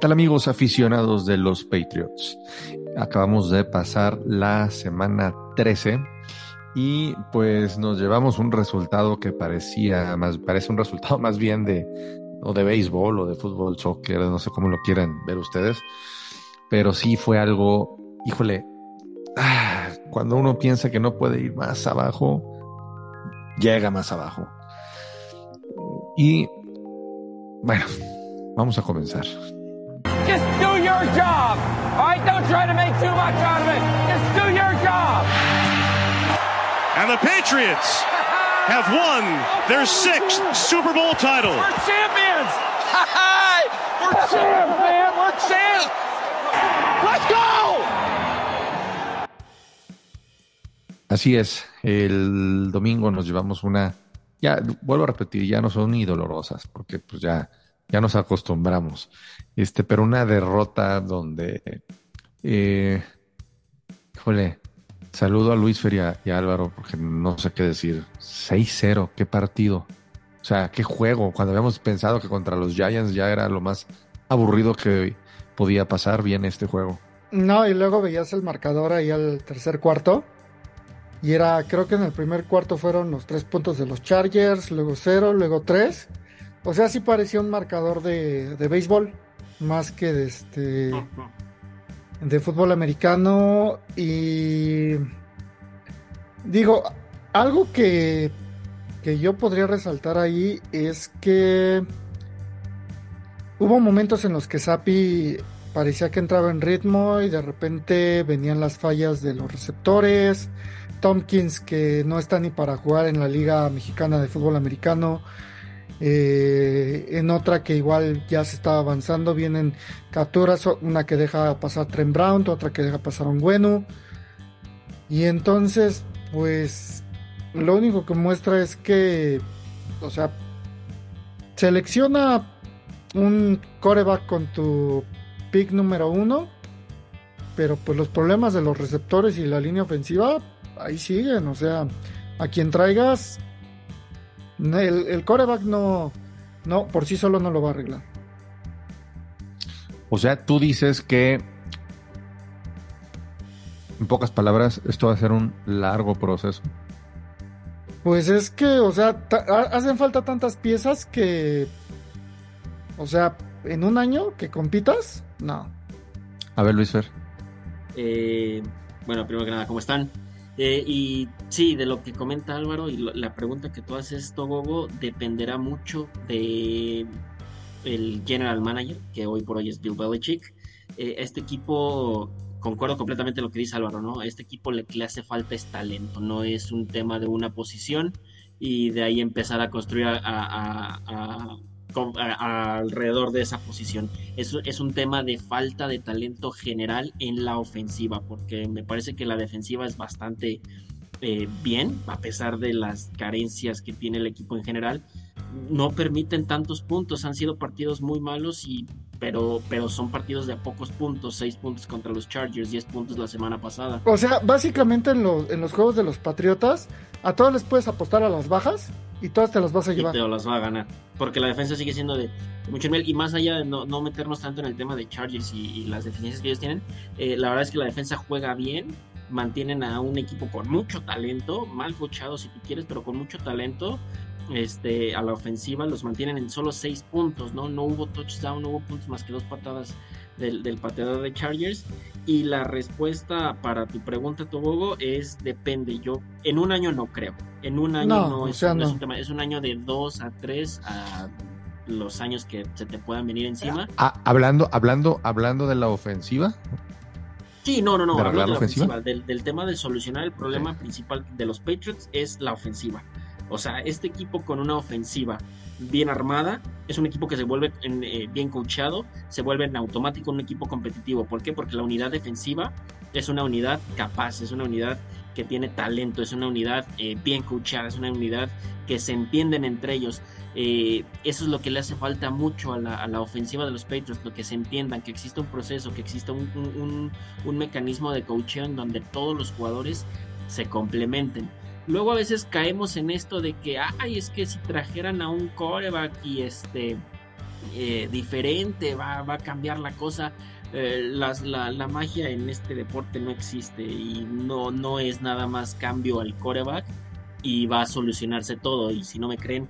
tal amigos aficionados de los Patriots? Acabamos de pasar la semana 13 y pues nos llevamos un resultado que parecía más, parece un resultado más bien de, o de béisbol o de fútbol, soccer, no sé cómo lo quieran ver ustedes, pero sí fue algo, híjole, ah, cuando uno piensa que no puede ir más abajo, llega más abajo. Y bueno, vamos a comenzar. Just do your job. All right, don't try to make too much out of it. Just do your job. And the Patriots have won their sixth Super Bowl title. We're champions. We're champs, man. We're champs. Let's go. Así es, el domingo nos llevamos una, ya vuelvo a repetir, ya no son ni dolorosas, porque pues ya, ya nos acostumbramos. Este, pero una derrota donde, eh, híjole, saludo a Luis Feria y a Álvaro, porque no sé qué decir. 6-0, qué partido. O sea, qué juego. Cuando habíamos pensado que contra los Giants ya era lo más aburrido que podía pasar bien este juego. No, y luego veías el marcador ahí al tercer cuarto. Y era, creo que en el primer cuarto fueron los tres puntos de los Chargers, luego cero, luego tres. O sea, sí parecía un marcador de, de béisbol, más que de este de fútbol americano. Y digo, algo que, que yo podría resaltar ahí es que hubo momentos en los que Sapi parecía que entraba en ritmo y de repente venían las fallas de los receptores. Tompkins, que no está ni para jugar en la Liga Mexicana de Fútbol Americano. Eh, en otra que igual ya se estaba avanzando, vienen capturas, una que deja pasar Trent Brown, otra que deja pasar un bueno. Y entonces, pues, lo único que muestra es que, o sea, selecciona un coreback con tu pick número uno, pero pues los problemas de los receptores y la línea ofensiva ahí siguen, o sea, a quien traigas, el, el coreback no, no, por sí solo no lo va a arreglar. O sea, tú dices que, en pocas palabras, esto va a ser un largo proceso. Pues es que, o sea, hacen falta tantas piezas que, o sea, en un año que compitas, no. A ver, Luis Fer. Eh, bueno, primero que nada, ¿cómo están? Eh, y sí, de lo que comenta Álvaro y lo, la pregunta que tú haces, Togogo, dependerá mucho de el general manager, que hoy por hoy es Bill Belichick. Eh, este equipo, concuerdo completamente lo que dice Álvaro, ¿no? Este equipo le, le hace falta es talento, no es un tema de una posición y de ahí empezar a construir alrededor de esa posición. Es, es, un tema de falta de talento general en la ofensiva, porque me parece que la defensiva es bastante eh, bien, a pesar de las carencias que tiene el equipo en general. No permiten tantos puntos, han sido partidos muy malos y pero, pero son partidos de a pocos puntos, 6 puntos contra los Chargers, 10 puntos la semana pasada. O sea, básicamente en, lo, en los juegos de los Patriotas, a todos les puedes apostar a las bajas y todas te las vas a llevar. Y te las va a ganar, porque la defensa sigue siendo de, de mucho nivel y más allá de no, no, meternos tanto en el tema de Chargers y, y las deficiencias que ellos tienen, eh, la verdad es que la defensa juega bien, mantienen a un equipo con mucho talento, mal coachado si tú quieres, pero con mucho talento este, a la ofensiva, los mantienen en solo seis puntos, ¿no? No hubo touchdown, no hubo puntos más que dos patadas del, del pateador de Chargers. Y la respuesta para tu pregunta, Tobogo, es depende. Yo, en un año no creo. En un año no, no, es, sea, no no. es un tema, es un año de dos a tres a los años que se te puedan venir encima. Ah, hablando, hablando, hablando de la ofensiva. Sí, no, no, no. ¿De la ofensiva? ofensiva. Del, del, tema de solucionar el problema okay. principal de los Patriots es la ofensiva. O sea, este equipo con una ofensiva bien armada es un equipo que se vuelve en, eh, bien coachado, se vuelve en automático un equipo competitivo. ¿Por qué? Porque la unidad defensiva es una unidad capaz, es una unidad que tiene talento, es una unidad eh, bien coachada, es una unidad que se entienden entre ellos. Eh, eso es lo que le hace falta mucho a la, a la, ofensiva de los Patriots, lo que se entiendan, que exista un proceso, que exista un, mecanismo de coaching en donde todos los jugadores se complementen. Luego a veces caemos en esto de que, ay, es que si trajeran a un coreback y este eh, diferente, va, va, a cambiar la cosa. Eh, la, la, magia en este deporte no existe y no, no es nada más cambio al coreback y va a solucionarse todo. Y si no me creen,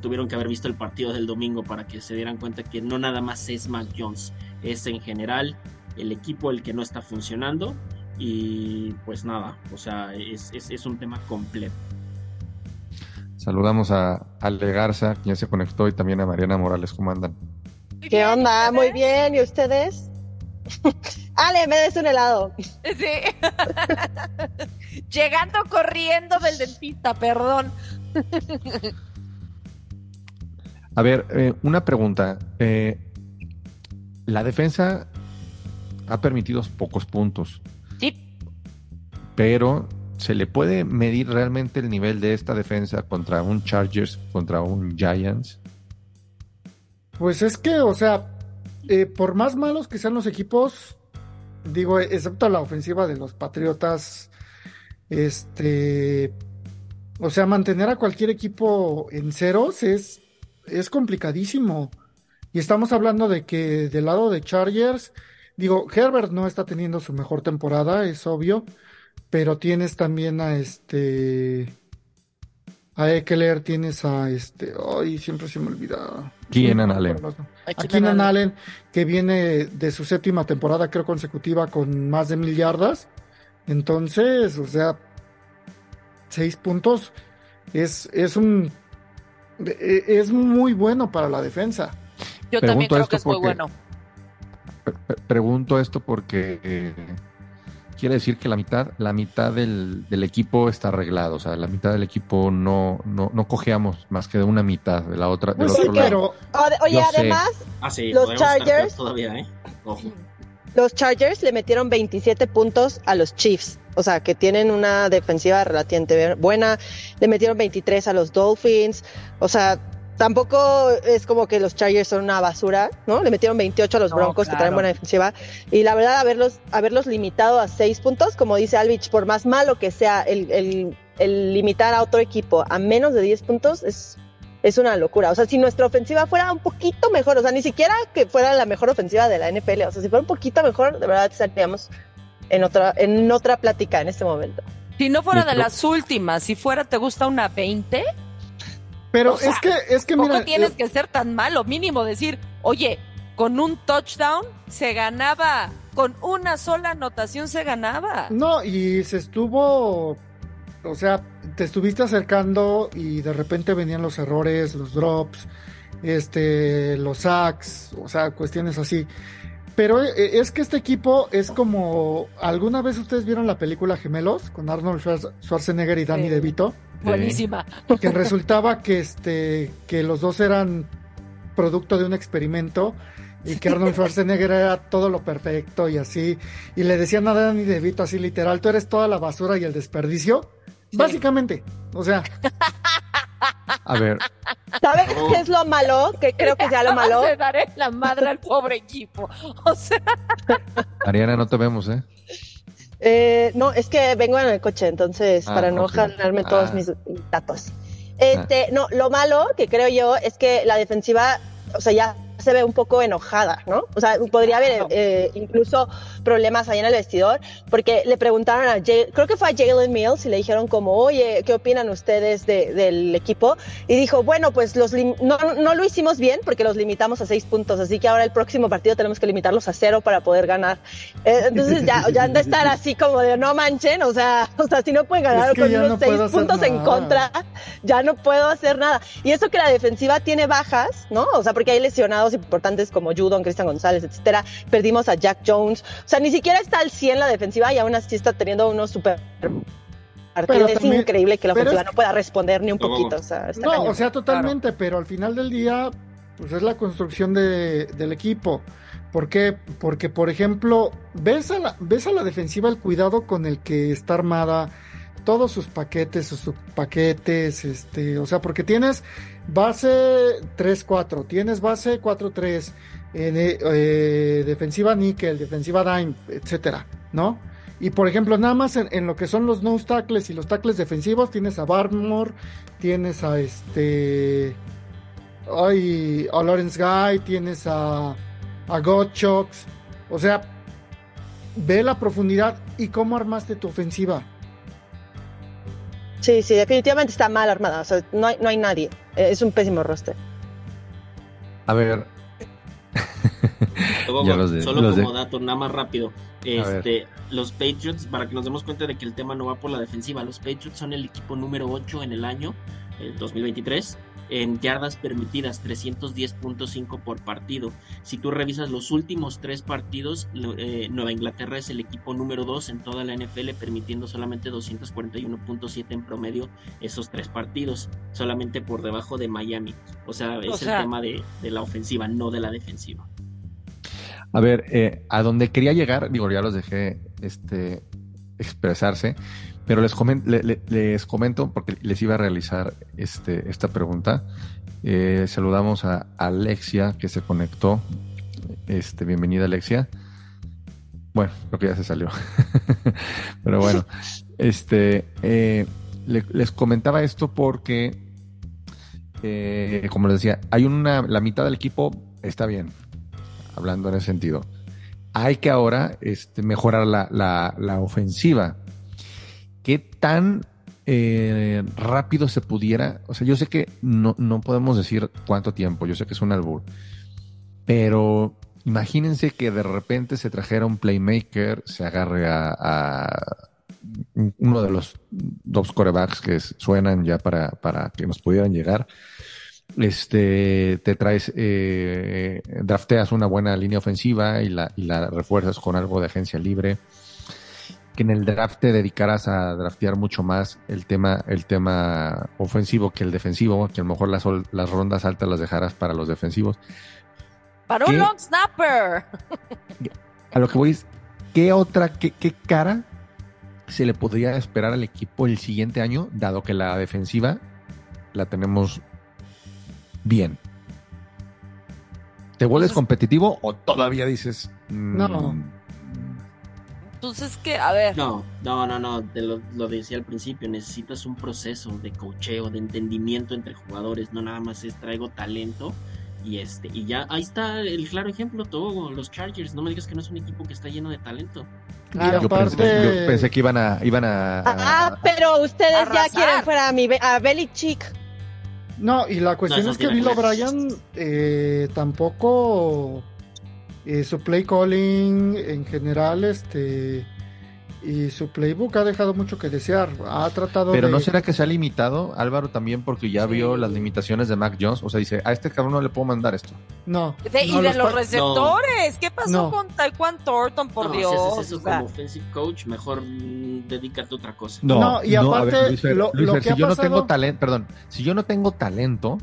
tuvieron que haber visto el partido del domingo para que se dieran cuenta que no nada más es Mac Jones, es en general el equipo el que no está funcionando y pues nada, o sea, es, es, es un tema completo. Saludamos a Ale Garza, quien se conectó, y también a Mariana Morales. ¿Cómo andan? ¿Qué onda? Muy bien. ¿Y ustedes? Ale, me des un helado. Sí. Llegando corriendo del dentista, perdón. A ver, eh, una pregunta. Eh, la defensa ha permitido pocos puntos. Sí. Pero ¿se le puede medir realmente el nivel de esta defensa contra un Chargers, contra un Giants? Pues es que, o sea, eh, por más malos que sean los equipos, digo, excepto la ofensiva de los Patriotas, este, o sea, mantener a cualquier equipo en ceros es, es complicadísimo. Y estamos hablando de que del lado de Chargers, digo, Herbert no está teniendo su mejor temporada, es obvio pero tienes también a este a Eckler, tienes a este, ay, siempre se me olvida. Keenan Allen. A Keenan Allen, que viene de su séptima temporada, creo, consecutiva con más de mil yardas. Entonces, o sea, seis puntos es, es un es muy bueno para la defensa. Yo pregunto también creo que es porque, muy bueno. Pregunto esto porque eh, quiere decir que la mitad, la mitad del, del, equipo está arreglado. O sea, la mitad del equipo no, no, no cojeamos más que de una mitad, de la otra, del pues otro sí, lado. Pero, oye, además, ah, sí, los Chargers. Todavía, ¿eh? Ojo. Los Chargers le metieron 27 puntos a los Chiefs. O sea, que tienen una defensiva relativamente buena. Le metieron 23 a los Dolphins. O sea, tampoco es como que los Chargers son una basura, ¿no? Le metieron 28 a los Broncos, no, claro. que traen buena defensiva. Y la verdad, haberlos, haberlos limitado a 6 puntos, como dice Alvich, por más malo que sea el, el, el, limitar a otro equipo a menos de 10 puntos, es, es una locura. O sea, si nuestra ofensiva fuera un poquito mejor, o sea, ni siquiera que fuera la mejor ofensiva de la NFL, o sea, si fuera un poquito mejor, de verdad estaríamos en otra, en otra plática en este momento. Si no fuera de las últimas, si fuera, ¿te gusta una 20? Pero o sea, es que, es que mira. No tienes que ser tan malo, mínimo decir, oye, con un touchdown se ganaba, con una sola anotación se ganaba. No, y se estuvo, o sea, te estuviste acercando y de repente venían los errores, los drops, este, los sacks, o sea, cuestiones así. Pero es que este equipo es como. ¿Alguna vez ustedes vieron la película Gemelos con Arnold Schwarzenegger y Danny sí. DeVito? Buenísima. Que resultaba que este que los dos eran producto de un experimento y que Arnold Schwarzenegger era todo lo perfecto y así. Y le decían a Danny DeVito así literal: tú eres toda la basura y el desperdicio. Sí. Básicamente. O sea. A ver. ¿Sabes qué es lo malo? Que creo que sea lo malo. Se daré la madre al pobre equipo. O sea. Ariana, no te vemos, ¿eh? Eh, no, es que vengo en el coche, entonces, ah, para no okay. jalarme ah. todos mis datos. Este, ah. no, lo malo que creo yo es que la defensiva, o sea, ya se ve un poco enojada, ¿no? O sea, podría haber eh, incluso problemas ahí en el vestidor, porque le preguntaron a, Jay, creo que fue a Jalen Mills, y le dijeron como, oye, ¿qué opinan ustedes de, del equipo? Y dijo, bueno, pues los no, no lo hicimos bien porque los limitamos a seis puntos, así que ahora el próximo partido tenemos que limitarlos a cero para poder ganar. Eh, entonces ya, ya han de estar así como de no manchen, o sea, o sea si no pueden ganar es con unos no seis puntos en contra, ya no puedo hacer nada. Y eso que la defensiva tiene bajas, ¿no? O sea, porque hay lesionados importantes como Judon, Cristian González, etcétera. Perdimos a Jack Jones. O sea, ni siquiera está al 100 la defensiva y aún así está teniendo unos super pero es también, increíble que la ofensiva es, no pueda responder ni un poquito. O sea, no, cañón. o sea, totalmente, claro. pero al final del día, pues es la construcción de, del equipo. ¿Por qué? Porque, por ejemplo, ves a, la, ves a la defensiva el cuidado con el que está armada, todos sus paquetes, sus subpaquetes, este, o sea, porque tienes base 3-4, tienes base 4-3, eh, eh, defensiva níquel, defensiva dime, etcétera, ¿no? Y por ejemplo, nada más en, en, lo que son los nose tackles y los tackles defensivos, tienes a Barmore, tienes a este. hay a Lawrence Guy, tienes a, a Gottschalks. O sea, ve la profundidad y cómo armaste tu ofensiva. Sí, sí, definitivamente está mal armada. O sea, no hay, no hay nadie. Es un pésimo roster. A ver. Luego, Ya los de- solo los de- como dato, nada más rápido. Este, los Patriots, para que nos demos cuenta de que el tema no va por la defensiva, los Patriots son el equipo número 8 en el año, el 2023, en yardas permitidas, 310.5 por partido. Si tú revisas los últimos tres partidos, lo- eh, Nueva Inglaterra es el equipo número 2 en toda la NFL, permitiendo solamente 241.7 en promedio esos tres partidos, solamente por debajo de Miami. O sea, es sea- el tema de, de la ofensiva, no de la defensiva. A ver, eh, a donde quería llegar, digo, ya los dejé este, expresarse, pero les, comen- le- le- les comento, porque les iba a realizar este, esta pregunta. Eh, saludamos a Alexia, que se conectó. Este, bienvenida, Alexia. Bueno, creo que ya se salió. pero bueno, este, eh, le- les comentaba esto porque, eh, como les decía, hay una, la mitad del equipo está bien, hablando en ese sentido. Hay que ahora este, mejorar la, la- la ofensiva. ¿Qué tan eh, rápido se pudiera? O sea, yo sé que no, no podemos decir cuánto tiempo, yo sé que es un albur, pero imagínense que de repente se trajera un playmaker, se agarre a, uno de los dos corebacks que suenan ya para, para que nos pudieran llegar este te traes eh, drafteas una buena línea ofensiva y la, y la refuerzas con algo de agencia libre que en el draft te dedicaras a draftear mucho más el tema el tema ofensivo que el defensivo que a lo mejor las, rondas altas las dejaras para los defensivos Para un long snapper. a lo que voy es qué otra qué, qué cara se le podría esperar al equipo el siguiente año dado que la defensiva la tenemos bien ¿Te vuelves Entonces- competitivo o todavía dices mm, No. Entonces, que, a ver, No, no, no, no, te lo, lo decía al principio, necesitas un proceso de cocheo, de entendimiento entre jugadores, no nada más es traigo talento y este, y ya, ahí está el claro ejemplo, todo, los Chargers, no me digas que no es un equipo que está lleno de talento. Y yo, aparte, pensé, yo pensé que iban a iban a, a- Ah, pero ustedes ya Arrasar. quieren fuera a, mi, a Belichick. no, y la cuestión No, es que Bill. O'Brien eh, tampoco eh, su play calling en general, este y su playbook ha dejado mucho que desear. Ha tratado pero de no será que se ha limitado Álvaro también porque ya Sí. vio las limitaciones de Mac Jones o sea dice a este cabrón no le puedo mandar esto no, de- no, y de los receptores. ¿Qué pasó No. con Taekwondo Thornton, por no, Dios? si haces eso O sea, como offensive coach, mejor mm, dedícate a otra cosa. No, y aparte, Luis Fer, lo- Luis lo Fer, que si ha yo no tengo talento perdón si yo no tengo talento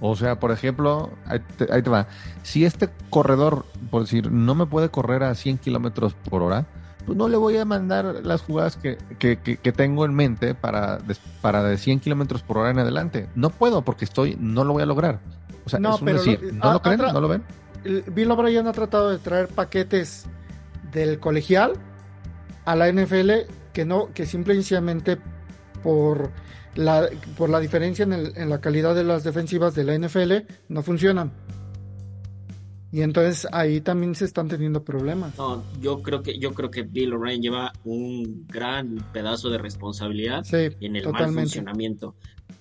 o sea por ejemplo ahí te, ahí te va si este corredor por decir no me puede correr a 100 kilómetros por hora pues no le voy a mandar las jugadas que, que, que- que tengo en mente para, para de 100 kilómetros por hora en adelante. No puedo porque estoy, no lo voy a lograr. O sea, No, es un pero decir, ¿no a- lo creen? ¿No lo ven? Bill O'Brien ha tratado de traer paquetes del colegial a la NFL que no, que simplemente por la, por la diferencia en, el- en la calidad de las defensivas de la NFL no funcionan. Y entonces ahí también se están teniendo problemas. No, yo creo que, yo creo que Bill O'Brien lleva un gran pedazo de responsabilidad Sí, en el mal funcionamiento.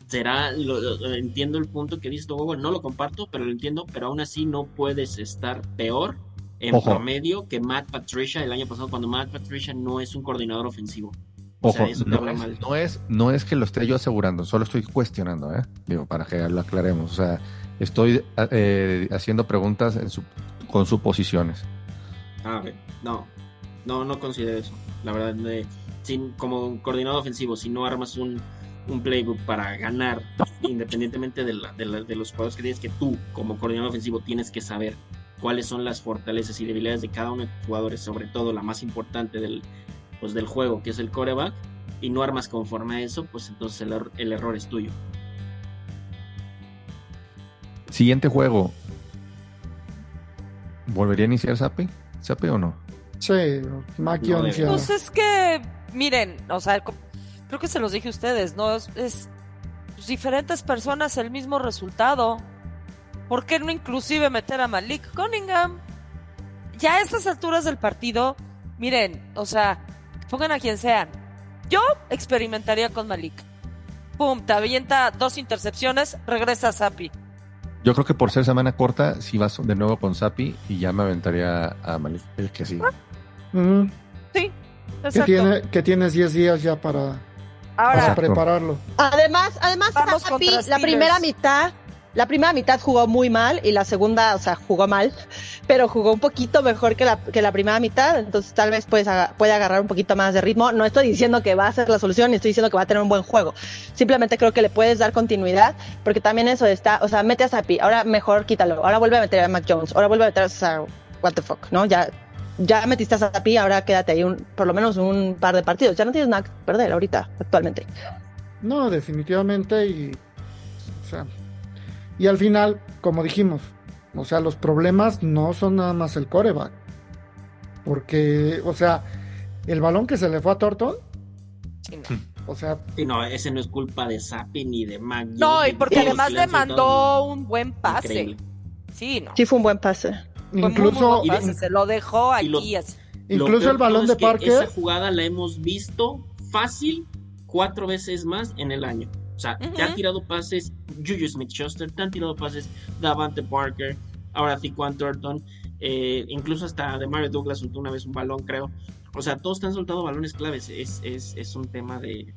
Será, lo- lo- entiendo el punto que dices, Togo, no lo comparto, pero lo entiendo, pero aún así no puedes estar peor en Ojo. promedio que Matt Patricia el año pasado, cuando Matt Patricia no es un coordinador ofensivo. O Ojo, sea, no, es, no, es, no es que lo esté yo asegurando, solo estoy cuestionando, ¿eh? Digo, para que lo aclaremos. O sea, estoy eh, haciendo preguntas en su- con suposiciones. A ver, no, no, no considero eso. La verdad, sin, como coordinador ofensivo, si no armas un, un playbook para ganar, independientemente de, la- de la- de los jugadores que tienes, que tú, como coordinador ofensivo, tienes que saber cuáles son las fortalezas y debilidades de cada uno de tus jugadores, sobre todo la más importante del, pues, del juego, que es el coreback, y no armas conforme a eso, pues entonces el, er- el error es tuyo. Siguiente juego. ¿Volvería a iniciar Sape? ¿Sape o no? Sí, Mac No Pues es que, miren, o sea, creo que se los dije a ustedes, ¿no? Es, es, pues, diferentes personas el mismo resultado. ¿Por qué no inclusive meter a Malik Cunningham? Ya a estas alturas del partido, miren, o sea, pongan a quien sean. Yo experimentaría con Malik. Pum, te avienta dos intercepciones, regresa a Sapi. Yo creo que por ser semana corta, si vas de nuevo con Sapi y ya me aventaría a Malik. Es que sí. Ujú. Sí, Que, exacto. tiene, que tienes 10 días ya para, Ahora, prepararlo. Además, además Sapi, la primera mitad, la primera mitad jugó muy mal y la segunda, o sea, jugó mal, pero jugó un poquito mejor que la, que la primera mitad, entonces tal vez puede agarrar un poquito más de ritmo. No estoy diciendo que va a ser la solución, estoy diciendo que va a tener un buen juego. Simplemente creo que le puedes dar continuidad, porque también eso está, o sea, mete a Sapi, ahora mejor quítalo, ahora vuelve a meter a Mac Jones, ahora vuelve a meter a, what the fuck, ¿no? Ya ya metiste a Sapi, ahora quédate ahí un, por lo menos un par de partidos. Ya no tienes nada que perder ahorita, actualmente. No, definitivamente y o sea, y al final, como dijimos, o sea, los problemas no son nada más el coreback. Porque, o sea, el balón que se le fue a Thornton, sí, no. o sea, Sí, no, ese no es culpa de Sapi ni de Mac. No, y porque además le mandó un buen pase. Increíble. Sí, no. Sí fue un buen pase. Fue incluso muy buen pase, se lo dejó aquí. así. Incluso el balón de Parker, Esa jugada la hemos visto fácil cuatro veces más en el año. O sea, te ha Ujú. tirado pases Juju Smith Schuster, te han tirado pases Davante Parker, ahora Tiquan Thornton, eh, incluso hasta de Mario Douglas soltó una vez un balón, creo. O sea, todos te han soltado balones claves. Es, es, es un tema de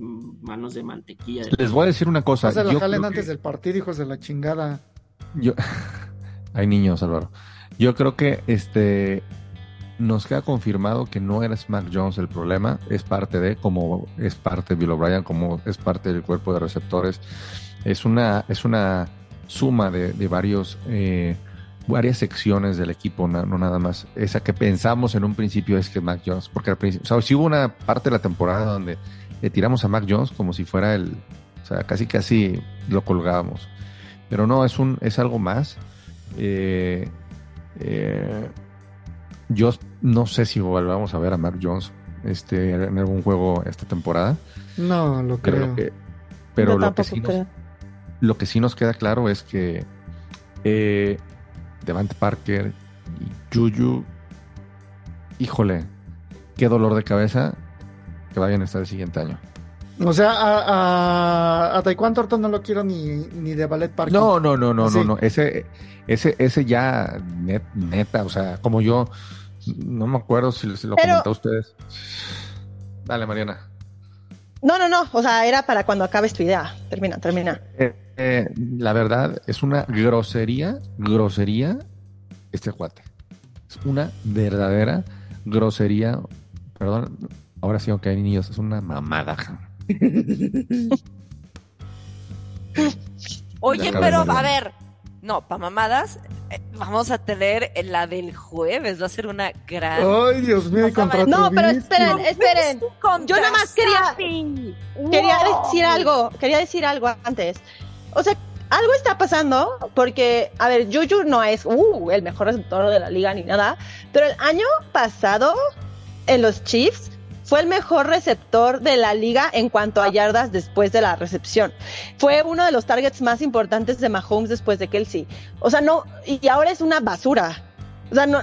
mm, manos de mantequilla. Les voy a decir una cosa. no se la jalen antes que- del partido, hijos de la chingada. Yo, hay niños, Álvaro. Yo creo que este nos queda confirmado que no eres Mac Jones el problema, es parte de, como es parte de Bill O'Brien, como es parte del cuerpo de receptores. Es una, es una suma de, de varios, eh, varias secciones del equipo, no, nada más. Esa que pensamos en un principio es que Mac Jones, porque al principio, o sea, si hubo una parte de la temporada donde le tiramos a Mac Jones como si fuera el, o sea, casi casi lo colgábamos. Pero no, es un, es algo más. Eh, eh, yo no sé si volvamos a ver a Mark Jones este, en algún juego esta temporada, No, lo pero creo. lo que, pero lo que, sí nos, lo que sí nos queda claro es que eh, Devante Parker y Juju, híjole, qué dolor de cabeza que vayan a estar el siguiente año. O sea, a, a, a Taekwondo Thornton no lo quiero ni, ni de Ballet Park. No, no, no, no, Sí. no, no. Ese, ese, ese ya net- neta, o sea, como yo, no me acuerdo si se lo Pero- comenté a ustedes. Dale, Mariana. No, no, no. O sea, era para cuando acabes tu idea. Termina, termina. Eh, eh, la verdad es una grosería, grosería este cuate. Es una verdadera grosería. Perdón, ahora sí, aunque hay niños, es una mamada. Oye, pero a ver, no, para mamadas, eh, vamos a tener la del jueves, va a ser una gran. Ay, Dios mío, contra No, pero esperen, esperen. Yo nada más quería-. Quería Wow. decir algo, quería decir algo antes. O sea, algo está pasando porque, a ver, Juju no es uh, el mejor receptor de la liga ni nada, pero el año pasado en los Chiefs fue el mejor receptor de la liga en cuanto a yardas después de la recepción. Fue uno de los targets más importantes de Mahomes después de Kelsey. O sea, no, y ahora es una basura. O sea, no,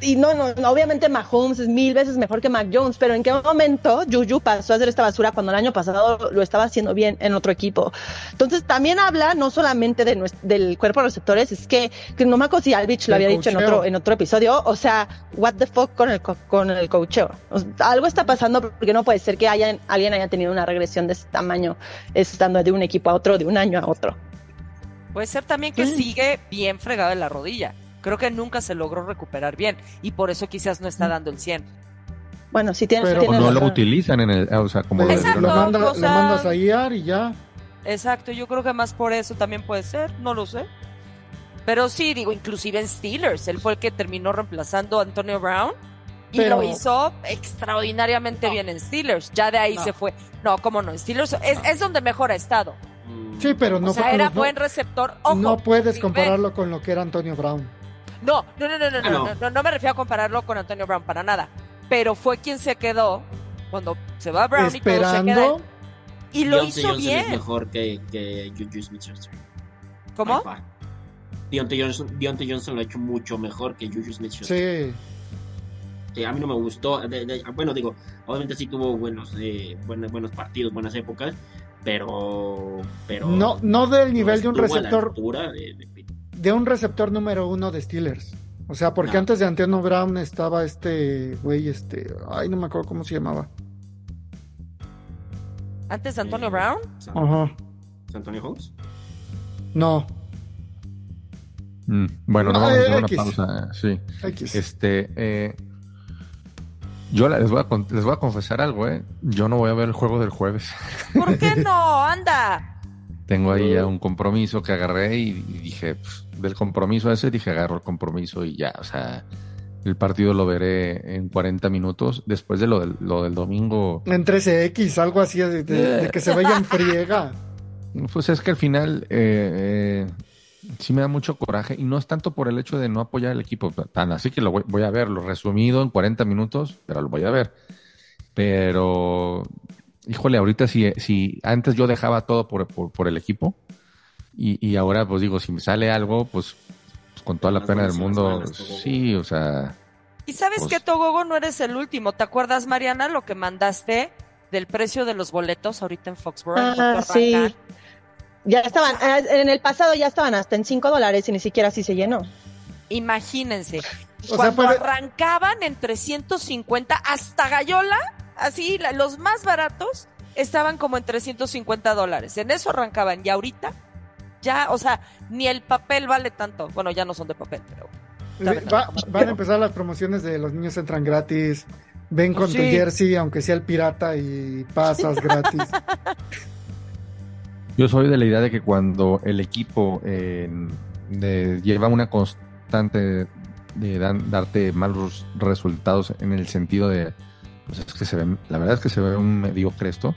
y no, no, no, obviamente Mahomes es mil veces mejor que Mac Jones, pero ¿en qué momento Juju pasó a hacer esta basura cuando el año pasado lo estaba haciendo bien en otro equipo? Entonces también habla no solamente de del cuerpo de receptores, es que, que no me acuerdo si Alvich lo había dicho en otro, en otro episodio, o sea, what the fuck con el, co- con el coacheo. O sea, algo está pasando porque no puede ser que haya, alguien haya tenido una regresión de ese tamaño estando de un equipo a otro, de un año a otro. Puede ser también que Sí. sigue bien fregado en la rodilla. Creo que nunca se logró recuperar bien y por eso quizás no está dando el 100. Bueno, sí tienes, Pero- tienes no lo utilizan en el, o sea, como lo Exacto. lo, manda- o lo sea- mandas a IAR y ya. Exacto, yo creo que más por eso también puede ser, no lo sé. Pero sí, digo, inclusive en Steelers, él fue el que terminó reemplazando a Antonio Brown y Pero- lo hizo extraordinariamente bien en Steelers. Ya de ahí No. se fue. No, cómo no, en Steelers es, es donde mejor ha estado. Mm, Sí, pero no, o sea, era no- buen receptor. Ojo, no puedes compararlo con lo que era Antonio Brown. No, no, no, no, no, Ah, no, no. no, no, no me refiero a compararlo con Antonio Brown para nada. Pero fue quien se quedó cuando se va Brown y todo se queda. Esperando, Y lo Deontay hizo Johnson es bien. mejor que, que Juju Smith-Schuster. ¿Cómo? Deontay Johnson, Deontay Johnson lo ha hecho mucho mejor que Juju Smith-Schuster. Sí. Sí, a mí no me gustó. de- de- bueno, digo, obviamente sí tuvo buenos, eh, buenos, buenos partidos, buenas épocas, pero, pero No, no del no nivel de un estuvo a la receptor, altura de- de- un receptor número uno de Steelers. O sea, porque No. antes de Antonio Brown estaba este güey, este, ay, no me acuerdo cómo se llamaba. Antes de Antonio eh, Brown. San, Ajá. Antonio Holmes. No, Mm, Bueno, no No, vamos a hacer una X. pausa. Sí. X. Este, eh, yo les voy, a, con- les voy a confesar algo, ¿eh? Yo no voy a ver el juego del jueves. ¿Por qué no? Anda. Tengo ahí ya un compromiso que agarré y, y dije, pues, del compromiso ese, dije, agarro el compromiso y ya, o sea, el partido lo veré en 40 minutos. Después de lo del, lo del domingo, En 13X, algo así de, de- de que se vaya en friega. pues es que al final eh, eh, sí me da mucho coraje y no es tanto por el hecho de no apoyar al equipo, tan así que lo voy, voy a ver, lo resumido en 40 minutos, pero lo voy a ver. Pero, híjole, ahorita si, si antes yo dejaba todo por, por, por el equipo y, y ahora pues digo, si me sale algo, pues, pues, con toda la Las pena del mundo, sí, o sea, Y sabes Pues- que Togogo no eres el último. ¿Te acuerdas, Mariana, lo que mandaste del precio de los boletos ahorita en Foxborough? Ah, sí. Ya estaban, ah, en el pasado ya estaban hasta en 5 dólares y ni siquiera así se llenó. Imagínense. Cuando puede- arrancaban en 350 hasta Gallola, así los más baratos estaban como en 350 dólares. En eso arrancaban. Y ahorita ya, o sea, ni el papel vale tanto. Bueno, ya no son de papel, pero ¿Saben a Va- van a empezar las promociones de los niños entran gratis. Ven con tu jersey, aunque sea el pirata, y pasas gratis. Yo soy de la idea de que cuando el equipo eh, de- lleva una constante de dan- darte malos resultados en el sentido de, pues es que se ven, la verdad es que se ve un mediocre esto,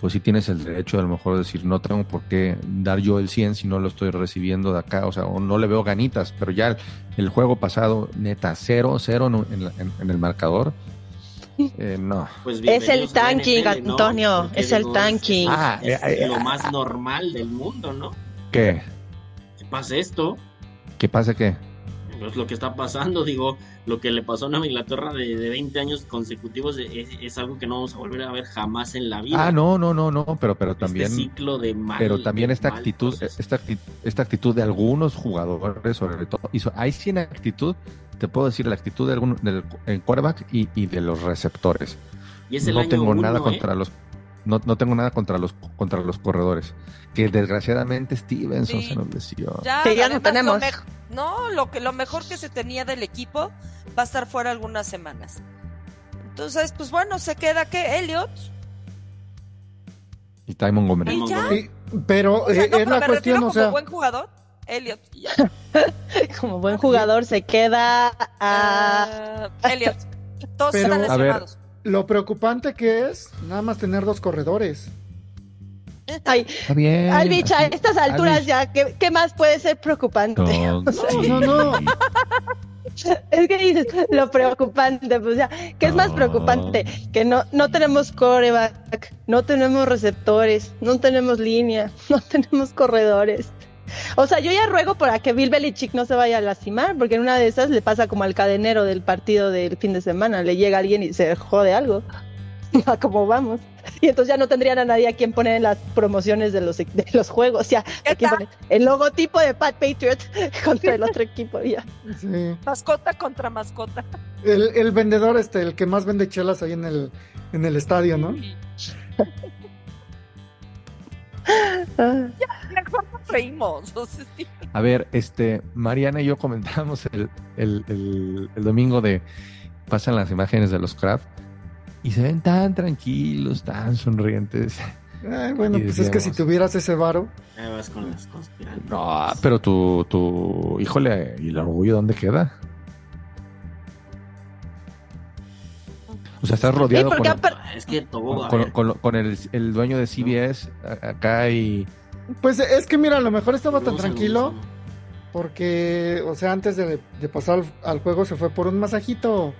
pues sí tienes el derecho de a lo mejor decir, no tengo por qué dar yo el 100 si no lo estoy recibiendo de acá, o sea, o no le veo ganitas, pero ya el, el juego pasado, neta, cero, cero en, el marcador, eh, no. Pues Es el tanking, NFL, ¿no? Antonio, Porque, es el tanking. Ah, es, eh, eh, lo más normal del mundo, ¿no? ¿Qué? Que pase esto, ¿Qué pasa qué? Es lo que está pasando, digo, lo que le pasó a Nueva Inglaterra de, de 20 años consecutivos es, es algo que no vamos a volver a ver jamás en la vida. Ah, no, no, no, no, pero, pero Este también... ciclo de mal. pero también esta actitud, esta actitud, esta actitud de algunos jugadores, sobre todo, y hay sí en actitud, te puedo decir la actitud de algún, del el quarterback y, y de los receptores. Y es el No año tengo uno, nada ¿eh? contra los, no, no tengo nada contra los contra los corredores. Que desgraciadamente Stevenson Sí. se nos lesió. ya, Que ya no tenemos. Lo no, lo que lo mejor que se tenía del equipo va a estar fuera algunas semanas. Entonces, pues bueno, se queda que Elliot. Y Ty Montgomery. Y ya. Sí, pero O sea, eh, no, es pero la me cuestión, o como sea, buen jugador. Elliot. ya. Como buen jugador se queda a... Ah, Elliot. Todos Pero- están A ver. lesionados. Lo preocupante que es nada más tener dos corredores. Ay, Está bien. Alvich, a estas alturas Alvich. ya, ¿qué, qué más puede ser preocupante? No, O sea, No, no. Es que dices, lo preocupante, pues ya, ¿qué es más preocupante? Que no, no tenemos coreback, no tenemos receptores, no tenemos línea, no tenemos corredores. O sea, yo ya ruego para que Bill Belichick no se vaya a lastimar, porque en una de esas le pasa como al cadenero del partido del fin de semana, le llega alguien y se jode algo. A cómo vamos. Y entonces ya no tendrían a nadie a quien poner en las promociones de los, de los juegos, ya. ¿Qué a quien tal? poner el logotipo de Pat Patriot contra el otro equipo, ya. Sí. Mascota contra mascota. El, el vendedor, este, el que más vende chelas ahí en el, en el estadio, ¿no? Ah. Mejor nos reímos. o sea, sí. A ver, este, Mariana y yo comentamos el, el, el- el domingo de pasan las imágenes de los craft y se ven tan tranquilos, tan sonrientes. Ay, bueno, Y pues es que si tuvieras ese varo, vas con las conspirantes. No, pero tu, tu, híjole, ¿y el orgullo dónde queda? O sea, estás rodeado con, apar- Ah, Es que todo. a con, el, el dueño de CBS acá y... pues es que mira, a lo mejor estaba tan tranquilo porque, o sea, antes de, de pasar al, al juego se fue por un masajito.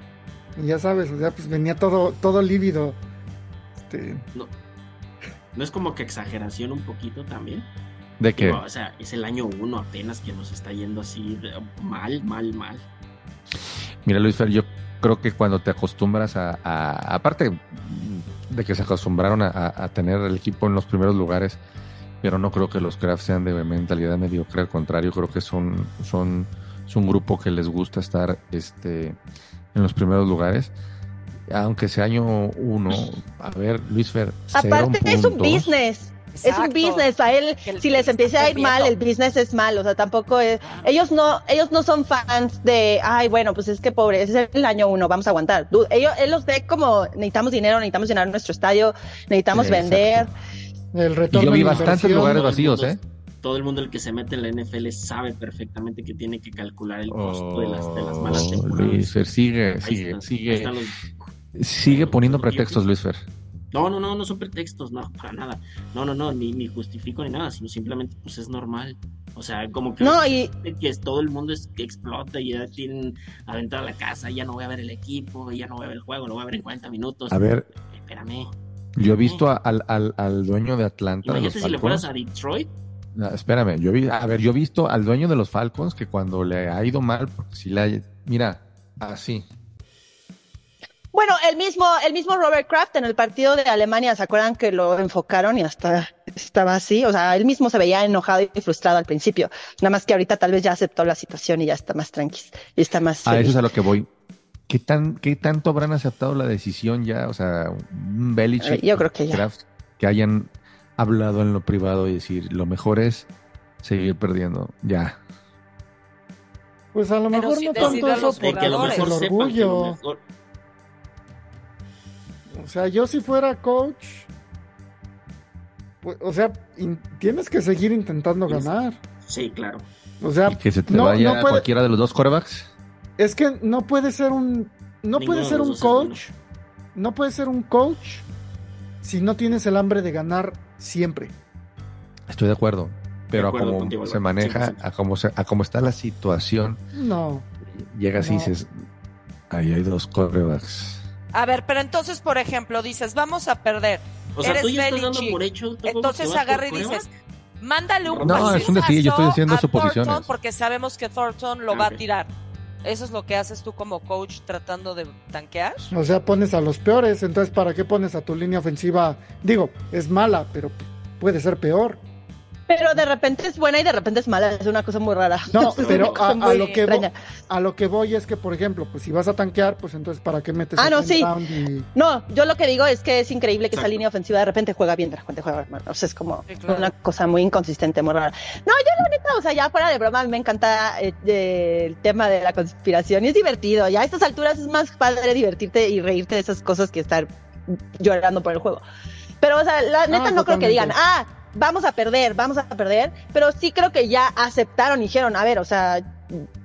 Y ya sabes, o sea, pues venía todo, todo lívido. Este, ¿No es como que exageración un poquito también? ¿De qué? o sea, es el año uno apenas que nos está yendo así mal, mal, mal. Mira, Luis Fer, yo creo que cuando te acostumbras a, a- aparte de que se acostumbraron a, tener el equipo en los primeros lugares, pero no creo que los Crafts sean de mentalidad mediocre, al contrario, creo que son, son, es un grupo que les gusta estar este, en los primeros lugares. Aunque sea año uno, a ver, Luis Fer, Aparte es un puntos. Es un business, a él, el- si les empieza a ir mal, el business es mal, o sea, tampoco es, ellos no, ellos no son fans de, ay, bueno, pues es que pobre, ese es el año uno, vamos a aguantar. Ellos, él los ve como, necesitamos dinero, necesitamos llenar nuestro estadio, necesitamos Exacto. vender. El Y retorno yo vi bastantes lugares vacíos, mundo- ¿eh? Todo el mundo el que se mete en la NFL sabe perfectamente que tiene que calcular el costo de, las, de las malas Oh, temporadas. Luis Fer, sigue, Ahí sigue, están, sigue, los- sigue poniendo pretextos, Luis Fer. No, no, no, no son pretextos, no, para nada. No, no, no, ni, ni justifico ni nada, sino simplemente pues es normal. O sea, como que, No, y que es- todo el mundo es que explota y ya tienen aventar a la casa, ya no voy a ver el equipo, ya no voy a ver el juego, lo voy a ver en 40 minutos. A ver, Espérame. yo he visto a- al, al, al dueño de Atlanta. de los Imagínate si le fueras Falcons. a Detroit. No, espérame, yo vi, a ver, yo he visto al dueño de los Falcons que cuando le ha ido mal, porque si le ha- mira, así. Bueno, el mismo, el mismo Robert Kraft en el partido de Alemania, ¿se acuerdan que lo enfocaron y hasta estaba así? O sea, él mismo se veía enojado y frustrado al principio. Nada más que ahorita tal vez ya aceptó la situación y ya está más tranquilo y está más A eso es a lo que voy. ¿Qué, tan, ¿Qué tanto habrán aceptado la decisión ya? O sea, un Belichick, yo creo que ya. Kraft, que hayan hablado en lo privado y decir, lo mejor es seguir perdiendo. Ya. Pues a lo mejor si no tanto eso los De por que a lo jugadores. mejor el sepan que lo orgullo. O sea, yo si fuera coach, pues, o sea, in- tienes que seguir intentando ganar. Sí, claro. O sea, Y que se te no- vaya no puede- cualquiera de los dos corebacks. es que no puede ser un, no Ninguno puede de ser un coach, no puede ser un coach si no tienes el hambre de ganar siempre. Estoy de acuerdo. Pero a acuerdo cómo contigo, se maneja, 100%. a cómo, se, a cómo está la situación, No, llegas y dices, ahí hay dos corebacks. A ver, pero entonces, por ejemplo, dices, vamos a perder. O sea, Eres tú ya estás dando Belichick. por hecho. Entonces agarra y dices, mándale un No, es un decir, yo estoy diciendo a suposiciones. Thornton porque sabemos que Thornton lo Ah, va a tirar. Eso es lo que haces tú como coach tratando de tanquear. o sea, pones a los peores, entonces ¿para qué pones a tu línea ofensiva? Digo, es mala, pero puede ser peor. Pero de repente es buena y de repente es mala, es una cosa muy rara. No, pero a, lo que vo- extraña. a lo que voy es que, por ejemplo, pues si vas a tanquear, pues entonces ¿para qué metes Ah, no, sí. Y- No, yo lo que digo es que es increíble que esa línea ofensiva de repente juega bien, de repente juega mal. O sea, es como Sí, claro. una cosa muy inconsistente, muy rara. No, yo la neta, o sea, ya fuera de broma, me encanta eh, eh, el tema de la conspiración y es divertido. Ya a estas alturas es más padre divertirte y reírte de esas cosas que estar llorando por el juego. Pero, o sea, la neta no, creo que digan, ah, vamos a perder, vamos a perder, pero sí creo que ya aceptaron y dijeron, a ver, o sea,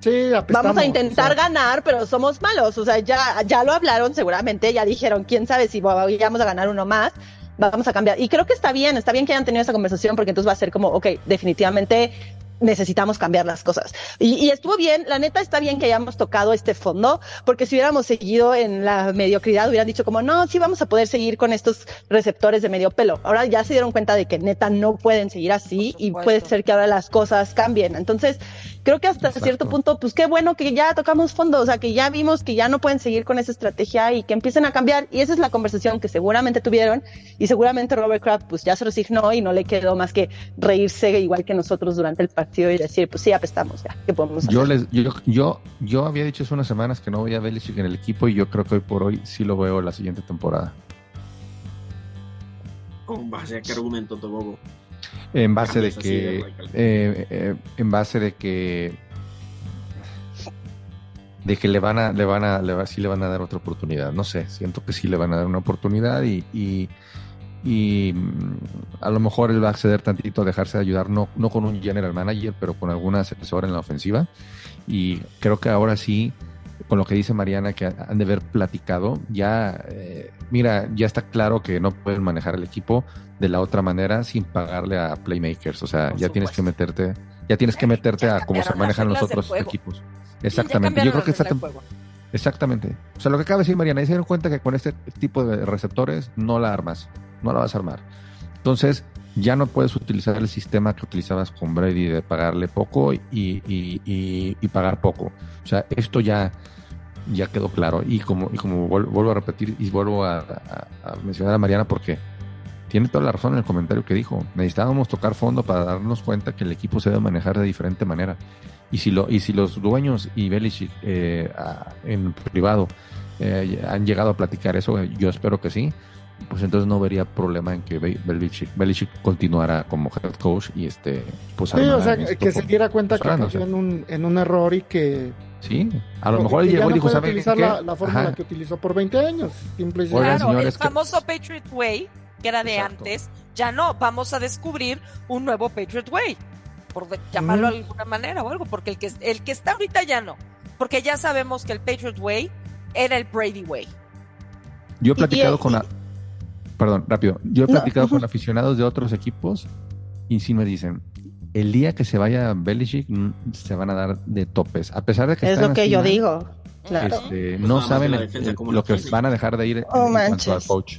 Sí, Vamos a intentar o sea, ganar, pero somos malos. O sea, ya, ya lo hablaron seguramente, ya dijeron, quién sabe si vamos a ganar uno más, vamos a cambiar. Y creo que está bien, está bien que hayan tenido esa conversación porque entonces va a ser como, ok, definitivamente necesitamos cambiar las cosas. Y, y estuvo bien, la neta está bien que hayamos tocado este fondo, porque si hubiéramos seguido en la mediocridad, hubieran dicho como, no, sí vamos a poder seguir con estos receptores de medio pelo. Ahora ya se dieron cuenta de que neta no pueden seguir así y puede ser que ahora las cosas cambien. Entonces, creo que hasta Exacto. cierto punto, pues qué bueno que ya tocamos fondo, o sea, que ya vimos que ya no pueden seguir con esa estrategia y que empiecen a cambiar. Y esa es la conversación que seguramente tuvieron y seguramente Robert Kraft pues ya se resignó y no le quedó más que reírse igual que nosotros durante el partido y decir, pues sí, apestamos ya, ¿qué podemos hacer? Yo, les, yo, yo, yo había dicho hace unas semanas que no voy a Belichick en el equipo y yo creo que hoy por hoy sí lo veo la siguiente temporada. ¿Con base a qué argumento, Togogo? En base de que, eh, eh, en base de que, de que le van a, le van a, le va, sí le van a dar otra oportunidad. No sé, siento que sí le van a dar una oportunidad y, y, y, mm, a lo mejor él va a acceder tantito a dejarse de ayudar, no, no con un general manager, pero con algún asesor en la ofensiva. Y creo que ahora sí, con lo que dice Mariana, que han de haber platicado, ya, eh, mira, ya está claro que no pueden manejar el equipo de la otra manera sin pagarle a playmakers. O sea, Por ya tienes que meterte, ya tienes que meterte a cómo se manejan los otros equipos. Exactamente. Yo creo que juego. Exactamente. O sea, lo que acaba de decir Mariana, y se dieron cuenta que con este tipo de receptores no la armas, no la vas a armar. Entonces, ya no puedes utilizar el sistema que utilizabas con Brady de pagarle poco y, y, y, pagar poco. O sea, esto ya, ya quedó claro. Y como, y como vuelvo a repetir y vuelvo a, mencionar a Mariana porque tiene toda la razón en el comentario que dijo. Necesitábamos tocar fondo para darnos cuenta que el equipo se debe manejar de diferente manera. Y si, lo, y si los dueños y Belichick eh, en privado eh, han llegado a platicar eso, yo espero que sí, pues entonces no vería problema en que Belichick, Belichick continuara como head coach y este pues sí, o sea, que se diera cuenta que cayó en un, en un error y que sí a lo mejor él llegó y dijo sabe utilizar la, la fórmula que utilizó por 20 años simple y claro, el famoso que... Patriot Way que era de Exacto. antes ya no vamos a descubrir un nuevo Patriot Way por llamarlo mm. de alguna manera o algo porque el que el que está ahorita ya no porque ya sabemos que el Patriot Way era el Brady Way. Yo he platicado y, con la perdón, rápido. Yo he platicado no. con aficionados de otros equipos y sí me dicen, el día que se vaya Belichick se van a dar de topes, a pesar de que es lo que yo digo. Claro. Este, no, no saben el, el, lo que van a dejar de ir oh, en manches. cuanto al coach.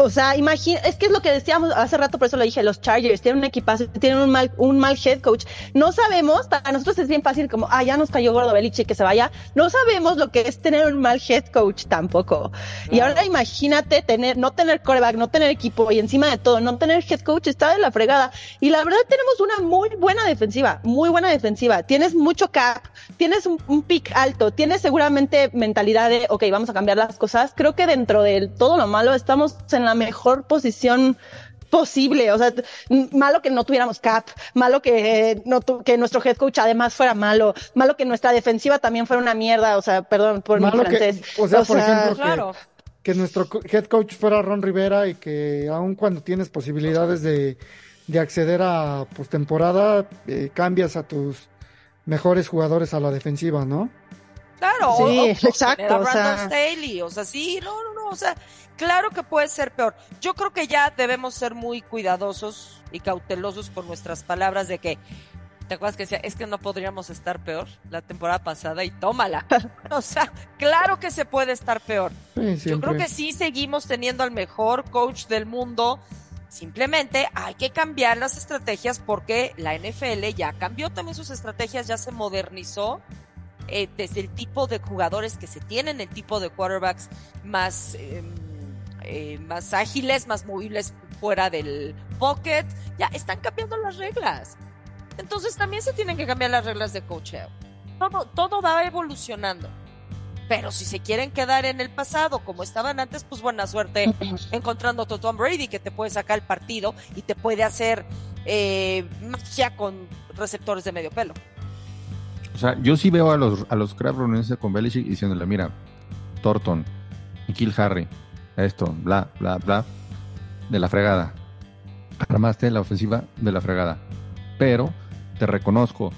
O sea, imagina, es que es lo que decíamos hace rato, por eso lo dije, los Chargers tienen un equipazo, tienen un mal, un mal head coach. No sabemos, para nosotros es bien fácil como, ah, ya nos cayó gordo Belichick que se vaya. No sabemos lo que es tener un mal head coach tampoco. No. Y ahora imagínate tener, no tener coreback, no tener equipo y encima de todo, no tener head coach, está de la fregada. Y la verdad tenemos una muy buena defensiva, muy buena defensiva. Tienes mucho cap, tienes un, un pick alto, tienes seguramente mentalidad de, ok, vamos a cambiar las cosas. Creo que dentro de todo lo malo estamos en la mejor posición posible, o sea, malo que no tuviéramos cap, malo que no que nuestro head coach además fuera malo, malo que nuestra defensiva también fuera una mierda, o sea, perdón por malo mi francés. Que, o sea, o por sea, ejemplo, claro. que, que, nuestro head coach fuera Ron Rivera y que aun cuando tienes posibilidades de, de acceder a postemporada, eh, cambias a tus mejores jugadores a la defensiva, ¿no? Claro, sí, o, o exacto. O sea... Staley, o sea, sí, no, no, no, o sea, claro que puede ser peor. Yo creo que ya debemos ser muy cuidadosos y cautelosos con nuestras palabras de que, ¿te acuerdas que decía, es que no podríamos estar peor la temporada pasada y tómala? o sea, claro que se puede estar peor. Sí, Yo creo que sí seguimos teniendo al mejor coach del mundo. Simplemente hay que cambiar las estrategias porque la NFL ya cambió también sus estrategias, ya se modernizó eh, desde el tipo de jugadores que se tienen, el tipo de quarterbacks más, eh, eh, más ágiles, más movibles fuera del pocket, ya están cambiando las reglas. Entonces también se tienen que cambiar las reglas de coacheo. Todo, todo va evolucionando. Pero si se quieren quedar en el pasado como estaban antes, pues buena suerte encontrando a Tom Brady que te puede sacar el partido y te puede hacer eh, magia con receptores de medio pelo. O sea, yo sí veo a los, a los con Belichick diciéndole, mira, Thornton, Kill Harry, esto, bla, bla, bla, de la fregada. Armaste la ofensiva de la fregada. Pero te reconozco,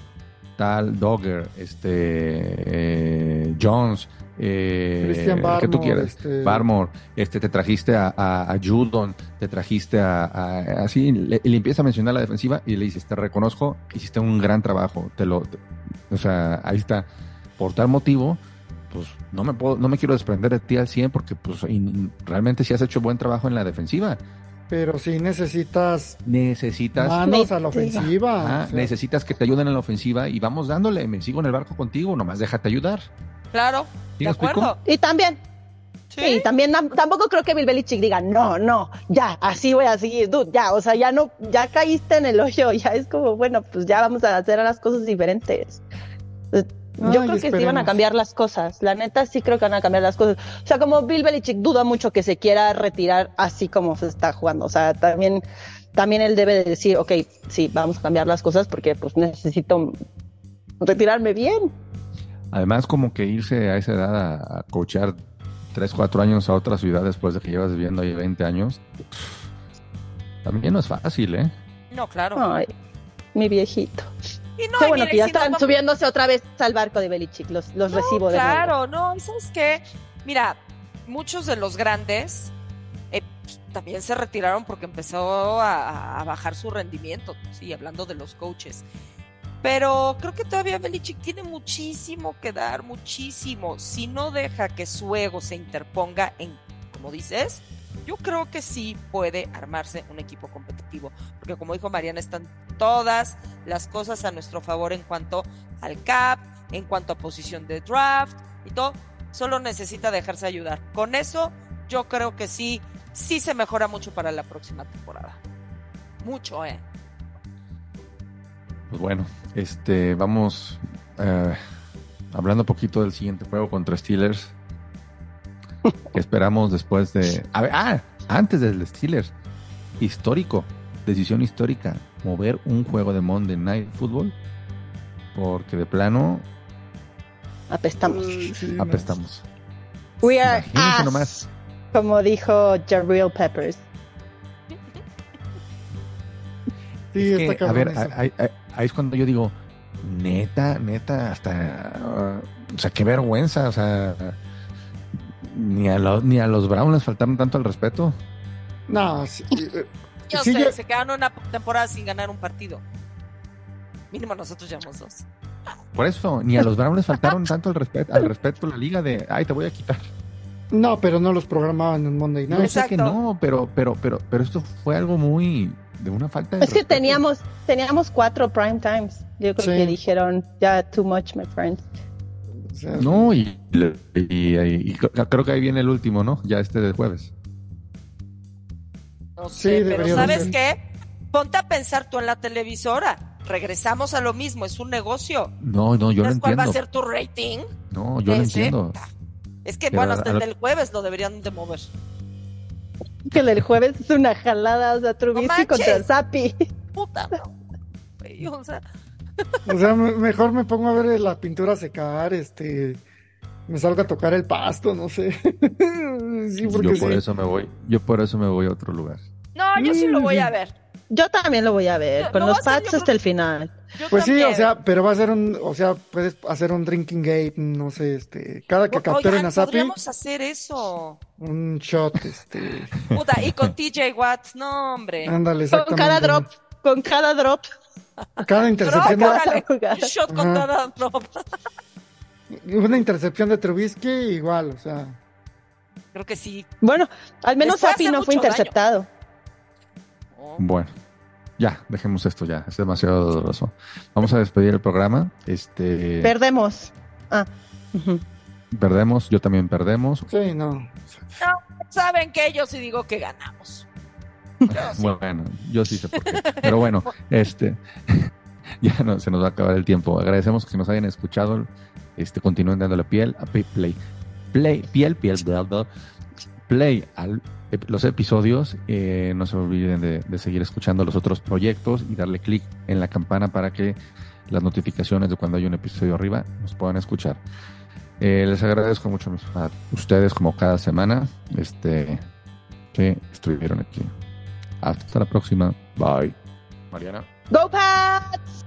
tal Dogger, este eh, Jones, eh, Barmore, que tú quieras, este... Barmore, este, te trajiste a, a, a Judon, te trajiste a, a así, le, le, empieza a mencionar la defensiva y le dices, te reconozco, hiciste un gran trabajo, te lo, te, o sea, ahí está, por tal motivo, pues no me puedo, no me quiero desprender de ti al 100 porque pues realmente sí has hecho buen trabajo en la defensiva. Pero sí necesitas necesitas manos a la ofensiva. Ajá, o sea. Necesitas que te ayuden en la ofensiva y vamos dándole, me sigo en el barco contigo, nomás déjate ayudar. Claro, de acuerdo. Y también Sí. sí, también tampoco creo que Bill Belichick diga, no, no, ya, así voy a seguir, dude, ya, o sea, ya no, ya caíste en el hoyo, ya es como, bueno, pues ya vamos a hacer las cosas diferentes. Yo Ay, creo que esperemos. sí van a cambiar las cosas, la neta sí creo que van a cambiar las cosas. O sea, como Bill Belichick duda mucho que se quiera retirar así como se está jugando, o sea, también, también él debe de decir, ok, sí, vamos a cambiar las cosas porque pues necesito retirarme bien. Además, como que irse a esa edad a, a coachar 3, 4 años a otra ciudad después de que llevas viviendo ahí 20 años, también no es fácil, ¿eh? No, claro. Ay, mi viejito. Y no, qué bueno mire, que ya si están no, subiéndose otra vez al barco de Belichick, los, los no, recibo de Claro, nuevo. no, ¿y sabes qué? Mira, muchos de los grandes eh, también se retiraron porque empezó a, a, bajar su rendimiento, sí, hablando de los coaches. Pero creo que todavía Belichick tiene muchísimo que dar, muchísimo. Si no deja que su ego se interponga en, como dices, yo creo que sí puede armarse un equipo competitivo, porque como dijo Mariana, están todas las cosas a nuestro favor en cuanto al cap, en cuanto a posición de draft y todo, solo necesita dejarse ayudar. Con eso, yo creo que sí, sí se mejora mucho para la próxima temporada. Mucho, ¿eh? Pues bueno, este, vamos eh, hablando un poquito del siguiente juego contra Steelers. que esperamos después de. A ver, ah, antes del Steelers. Histórico, decisión histórica, mover un juego de Monday Night Football. Porque de plano Apestamos. Sí, no. apestamos. We are ass, nomás. como dijo Jabril Peppers. Sí, Es está que, a ver, eso. ahí, ahí- es cuando yo digo, neta, neta, hasta, uh, o sea, qué vergüenza, o sea, ni a, los, ni a los Browns les faltaron tanto el respeto. No, sí, eh, Yo sí, sé, ya- se quedaron una temporada sin ganar un partido. Mínimo nosotros llevamos dos. Por eso, ni a los Browns les faltaron tanto el respeto, al respeto la liga de, ay, te voy a quitar. no, pero no los programaban en Monday No, Night. sé que no, pero, pero, pero, pero esto fue algo muy de una falta de Es que respeto. teníamos, teníamos cuatro prime times. Yo creo Sí. que dijeron, ya, too much, my sea, No, y, y- y- y creo que ahí viene el último, ¿no? Ya este de jueves. No Sí, sé, pero debería de ¿sabes ser. qué? Ponte a pensar tú en la televisora. Regresamos a lo mismo, es un negocio. No, no, yo lo ¿Sabes cuál va a entiendo. ser tu rating? No, yo lo Ese. entiendo. Es que, Pero bueno, a- hasta el del jueves lo deberían de mover. Que el del jueves es una jalada, o sea, Trubisky contra Zappi. Puta, no. O sea, O sea, me- mejor me pongo a ver la pintura secar, este, me salgo a tocar el pasto, no sé. sí, porque yo por sí. eso me voy, yo por eso me voy a otro lugar. no, yo sí lo voy a Mm. ver. Yo también lo voy a ver, Yo- con lo los Pats hasta el final. Yo Pues sí, o sea, pero va a ser un, o sea, puedes hacer un drinking game, no sé, este, cada que O- capturen oigan, a Zappi, podríamos hacer eso. un shot, este, Puta, y con TJ Watt, no, hombre. ándale, Con cada drop, con cada drop. Cada intercepción, Drop, de, un shot con Ajá. cada drop. una intercepción de Trubisky, igual, o sea, Creo que sí. Bueno, al menos hacer no fue daño. interceptado. Oh. Bueno, ya, dejemos esto ya, es demasiado doloroso. Vamos a despedir el programa. Este Perdemos. Ah. perdemos, yo también perdemos. sí, no. Saben que yo sí digo que ganamos. Yo sí. Bueno, yo sí sé por qué. Pero bueno, este ya no se nos va a acabar el tiempo. Agradecemos que nos hayan escuchado. Este continúen dándole piel a play. Play, piel, piel, bla, bla, play a los episodios. Eh, no se olviden de, seguir escuchando los otros proyectos y darle clic en la campana para que las notificaciones de cuando hay un episodio arriba nos puedan escuchar. Eh, les agradezco mucho a ustedes como cada semana este, que estuvieron aquí. Hasta la próxima. Bye. Mariana. Go Pats!